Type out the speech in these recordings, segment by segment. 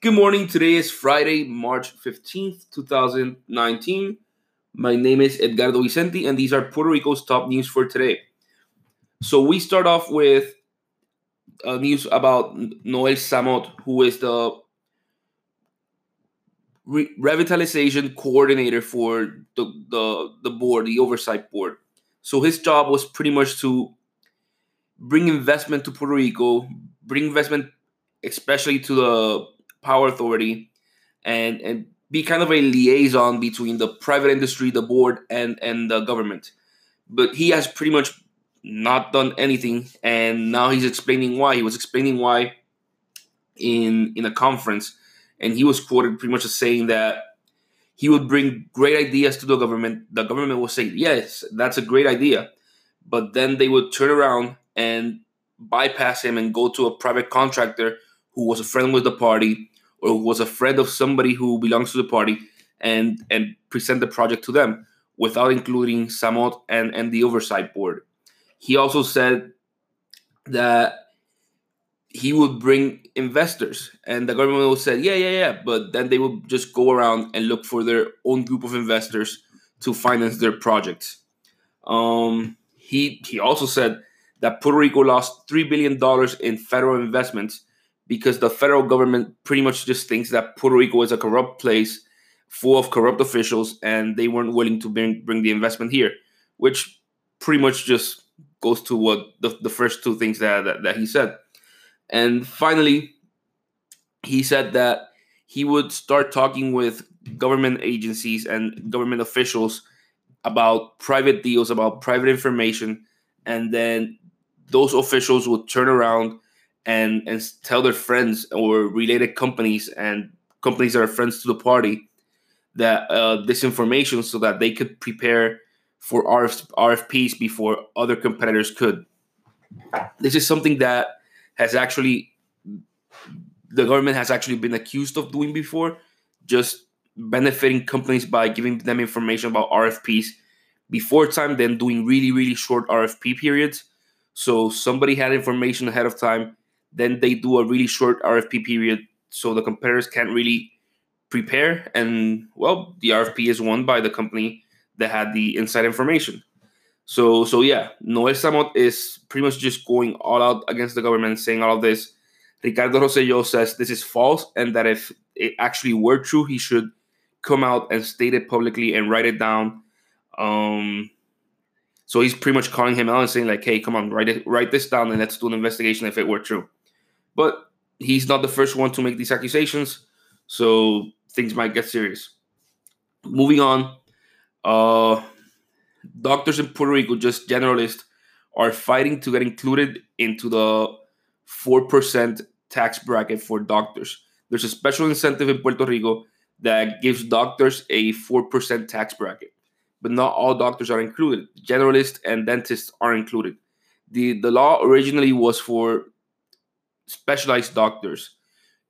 Good morning. Today is Friday, March 15th, 2019. My name is Edgardo Vicente, and these are Puerto Rico's top news for today. So, we start off with uh, news about Noel Zamot, who is the re- revitalization coordinator for the, the, the board, the oversight board. So, his job was pretty much to bring investment to Puerto Rico, bring investment especially to the power authority, and and be kind of a liaison between the private industry, the board, and and the government. But he has pretty much not done anything, and now he's explaining why. He was explaining why in in a conference, and he was quoted pretty much as saying that he would bring great ideas to the government. The government will say, "Yes, that's a great idea," but then they would turn around and bypass him and go to a private contractor who was a friend with the party or was a friend of somebody who belongs to the party and and present the project to them without including Zamot and, and the oversight board. He also said that he would bring investors and the government would say, yeah, yeah, yeah. But then they would just go around and look for their own group of investors to finance their projects. Um, he he also said that Puerto Rico lost $3 billion in federal investments because the federal government pretty much just thinks that Puerto Rico is a corrupt place full of corrupt officials and they weren't willing to bring, bring the investment here, which pretty much just goes to what the, the first two things that, that, that he said. And finally, he said that he would start talking with government agencies and government officials about private deals, about private information, and then those officials would turn around and and tell their friends or related companies and companies that are friends to the party that uh, this information so that they could prepare for RF, RFPs before other competitors could. This is something that has actually the government has actually been accused of doing before, just benefiting companies by giving them information about RFPs before time, then doing really really short RFP periods. So somebody had information ahead of time then they do a really short RFP period so the competitors can't really prepare. And well, the RFP is won by the company that had the inside information. So so yeah, Noel Zamot is pretty much just going all out against the government, saying all of this. Ricardo Rosselló says this is false and that if it actually were true, he should come out and state it publicly and write it down. Um, so he's pretty much calling him out and saying like, "Hey, come on, write it, write this down, and let's do an investigation if it were true." But he's not the first one to make these accusations, so things might get serious. Moving on, uh, doctors in Puerto Rico, just generalists, are fighting to get included into the 4% tax bracket for doctors. There's a special incentive in Puerto Rico that gives doctors a 4% tax bracket, but not all doctors are included. Generalists and dentists are included. The, the law originally was for specialized doctors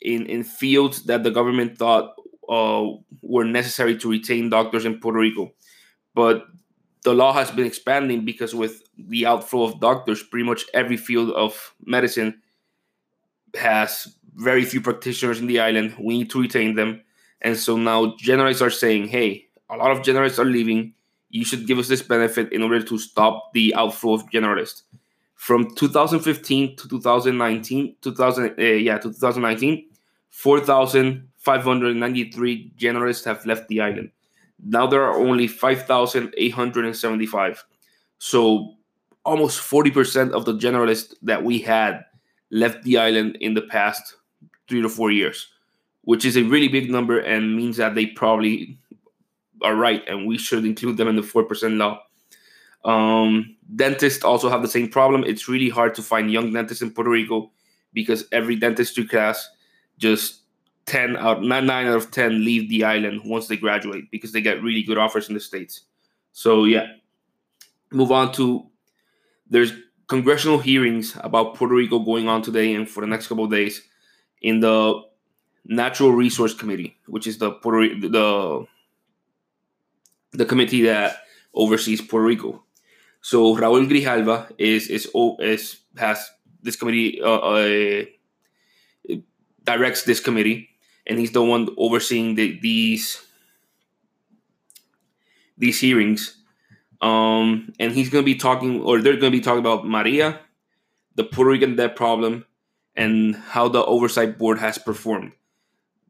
in, in fields that the government thought uh, were necessary to retain doctors in Puerto Rico. But the law has been expanding because with the outflow of doctors, pretty much every field of medicine has very few practitioners in the island. We need to retain them. And so now generalists are saying, hey, a lot of generalists are leaving. You should give us this benefit in order to stop the outflow of generalists from 2015 to 2019 2000 uh, yeah to 2019 4593 generalists have left the island. Now there are only 5875 so almost 40% of the generalists that we had left the island in the past three to four years which is a really big number and means that they probably are right and we should include them in the 4% law um, dentists also have the same problem. It's really hard to find young dentists in Puerto Rico because every dentistry class, just 10 out, 9 out of 10 leave the island once they graduate because they get really good offers in the States. So, yeah. Move on to there's congressional hearings about Puerto Rico going on today and for the next couple of days in the Natural Resource Committee, which is the Puerto the the committee that oversees Puerto Rico. So Raúl Grijalva is is is has this committee uh, uh, directs this committee, and he's the one overseeing the, these these hearings. Um, and he's going to be talking, or they're going to be talking about Maria, the Puerto Rican debt problem, and how the oversight board has performed.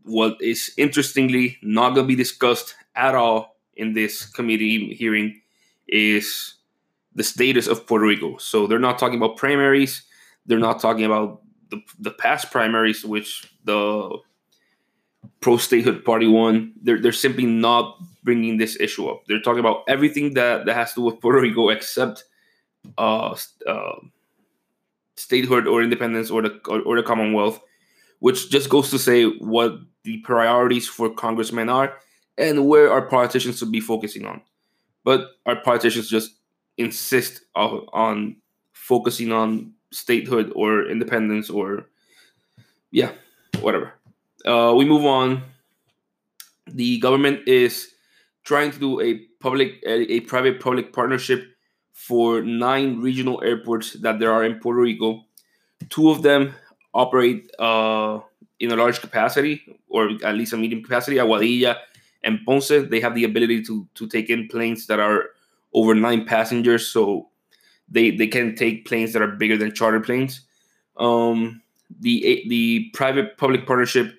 What is interestingly not going to be discussed at all in this committee hearing is the status of Puerto Rico. So they're not talking about primaries. They're not talking about the, the past primaries, which the pro statehood party won. They're, they're simply not bringing this issue up. They're talking about everything that, that has to do with Puerto Rico except uh, uh, statehood or independence or the or, or the Commonwealth, which just goes to say what the priorities for congressmen are and where our politicians should be focusing on. But our politicians just insist on, focusing on statehood or independence or yeah, whatever. Uh, we move on. The government is trying to do a public, a, a private public partnership for nine regional airports that there are in Puerto Rico. Two of them operate uh, in a large capacity, or at least a medium capacity. Aguadilla and Ponce, they have the ability to to take in planes that are over nine passengers, so they they can take planes that are bigger than charter planes. Um, the the private public partnership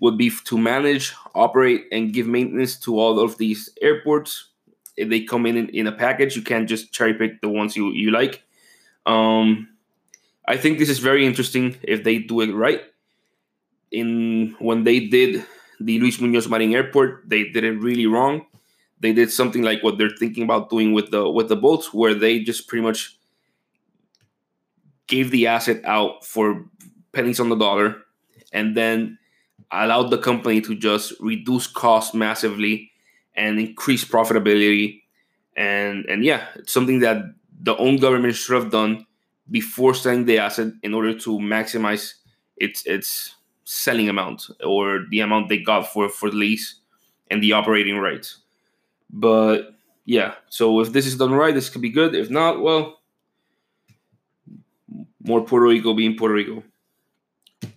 would be to manage, operate, and give maintenance to all of these airports. If they come in, in a package, you can't just cherry pick the ones you, you like. Um, I think this is very interesting if they do it right. In when they did the Luis Muñoz Marin Airport, they did it really wrong. They did something like what they're thinking about doing with the with the boats, where they just pretty much gave the asset out for pennies on the dollar, and then allowed the company to just reduce costs massively and increase profitability. And and yeah, it's something that the own government should have done before selling the asset in order to maximize its its selling amount or the amount they got for for the lease and the operating rights. But yeah, so if this is done right, this could be good. If not, well, more Puerto Rico being Puerto Rico.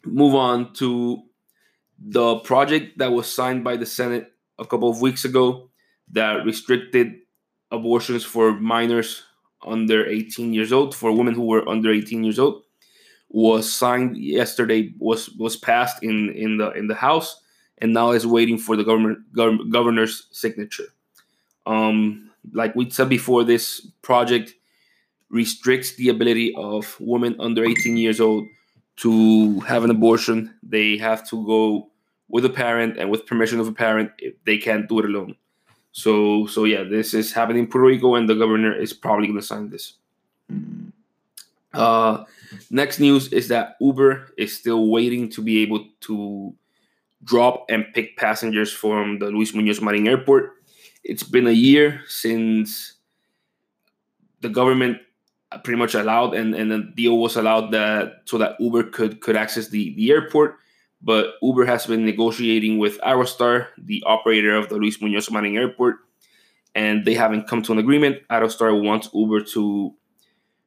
Move on to the project that was signed by the Senate a couple of weeks ago that restricted abortions for minors under 18 years old for women who were under 18 years old was signed yesterday was was passed in in the in the house and now is waiting for the government gov- governor's signature um like we said before this project restricts the ability of women under 18 years old to have an abortion, they have to go with a parent and with permission of a parent. If they can't do it alone. So, so yeah, this is happening in Puerto Rico, and the governor is probably going to sign this. Uh, next news is that Uber is still waiting to be able to drop and pick passengers from the Luis Muñoz Marin Airport. It's been a year since the government pretty much allowed and, and the deal was allowed that so that Uber could could access the, the airport. But Uber has been negotiating with Aerostar, the operator of the Luis Muñoz Marin Airport, and they haven't come to an agreement. Aerostar wants Uber to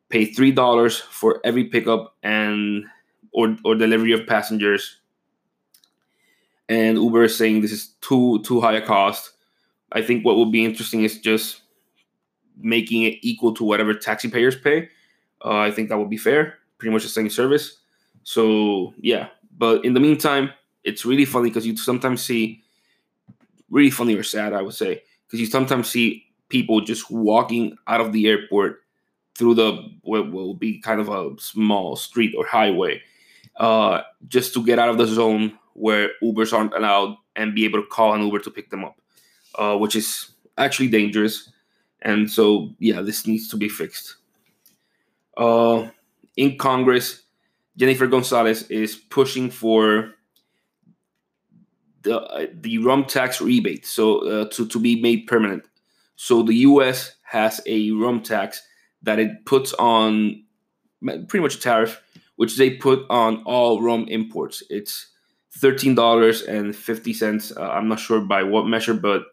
pay three dollars for every pickup and or, or delivery of passengers. And Uber is saying this is too too high a cost. I think what will be interesting is just making it equal to whatever taxi payers pay. Uh, I think that would be fair. Pretty much the same service. So yeah, but in the meantime, it's really funny because you sometimes see really funny or sad, I would say, because you sometimes see people just walking out of the airport through the what will be kind of a small street or highway, uh, just to get out of the zone where Ubers aren't allowed and be able to call an Uber to pick them up, uh, which is actually dangerous. And so, yeah, this needs to be fixed. Uh, in Congress, Jennifer Gonzalez is pushing for the uh, the rum tax rebate, so uh, to to be made permanent. So the U.S. has a rum tax that it puts on pretty much a tariff, which they put on all rum imports. It's thirteen dollars and fifty cents. Uh, I'm not sure by what measure, but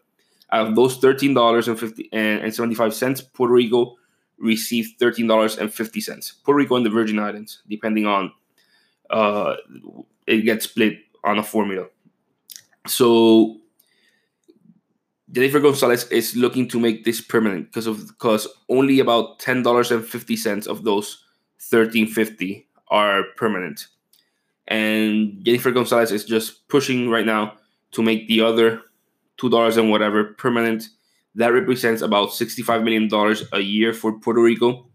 out of those thirteen dollars and fifty and seventy five cents, Puerto Rico received thirteen dollars and fifty cents. Puerto Rico and the Virgin Islands, depending on uh, it gets split on a formula. So Jennifer Gonzalez is looking to make this permanent because of because only about ten dollars and fifty cents of those thirteen fifty are permanent, and Jennifer Gonzalez is just pushing right now to make the other two dollars and whatever permanent. That represents about sixty five million dollars a year for Puerto Rico,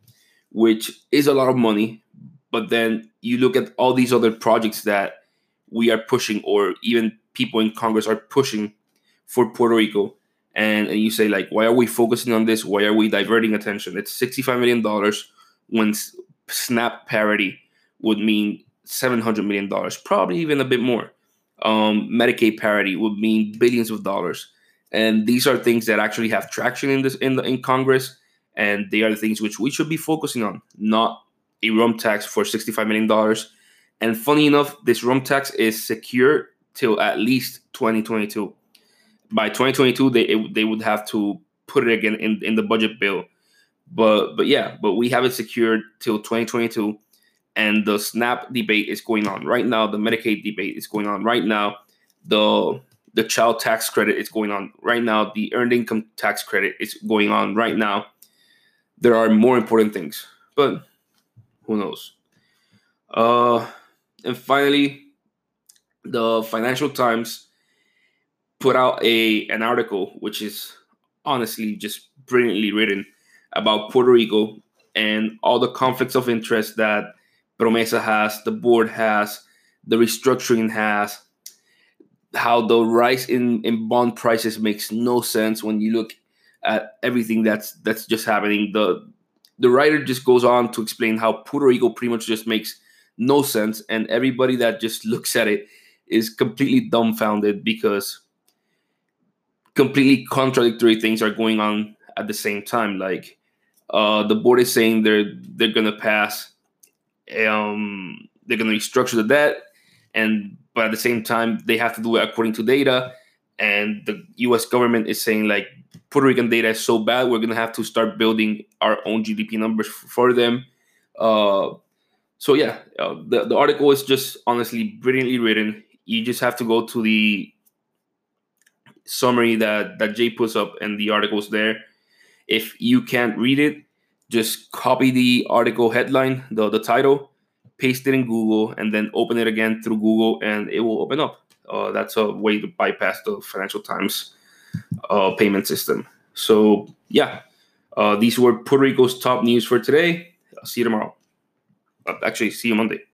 which is a lot of money. But then you look at all these other projects that we are pushing, or even people in Congress are pushing for Puerto Rico and, and you say like why are we focusing on this why are we diverting attention it's 65 million dollars when snap parity would mean 700 million dollars probably even a bit more um, medicaid parity would mean billions of dollars. And these are things that actually have traction in this in the, in congress. And they are the things which we should be focusing on not a rum tax for 65 million dollars. And funny enough this rum tax is secure till at least 2022 by 2022 they it, they would have to put it again in, in the budget bill. But but yeah but we have it secured till 2022 and the snap debate is going on right now. The medicaid debate is going on right now. The the child tax credit is going on right now. The earned income tax credit is going on right now. There are more important things but who knows? Uh and finally the financial times put out a an article which is honestly just brilliantly written about Puerto Rico and all the conflicts of interest that Promesa has, the board has, the restructuring has, how the rise in, in bond prices makes no sense when you look at everything that's that's just happening. The the writer just goes on to explain how Puerto Rico pretty much just makes no sense, and everybody that just looks at it is completely dumbfounded because completely contradictory things are going on at the same time. Like uh, the board is saying they're they're gonna pass, um, they're gonna restructure the debt, and but at the same time they have to do it according to data. And the U.S. government is saying like Puerto Rican data is so bad, we're gonna have to start building our own GDP numbers for them. Uh, so yeah, uh, the the article is just honestly brilliantly written. You just have to go to the summary that that Jay puts up and the articles there. If you can't read it, just copy the article headline, the the title, paste it in Google, and then open it again through Google, and it will open up. Uh, that's a way to bypass the Financial Times uh, payment system. So yeah, uh, these were Puerto Rico's top news for today. I'll see you tomorrow. Uh, actually, see you Monday.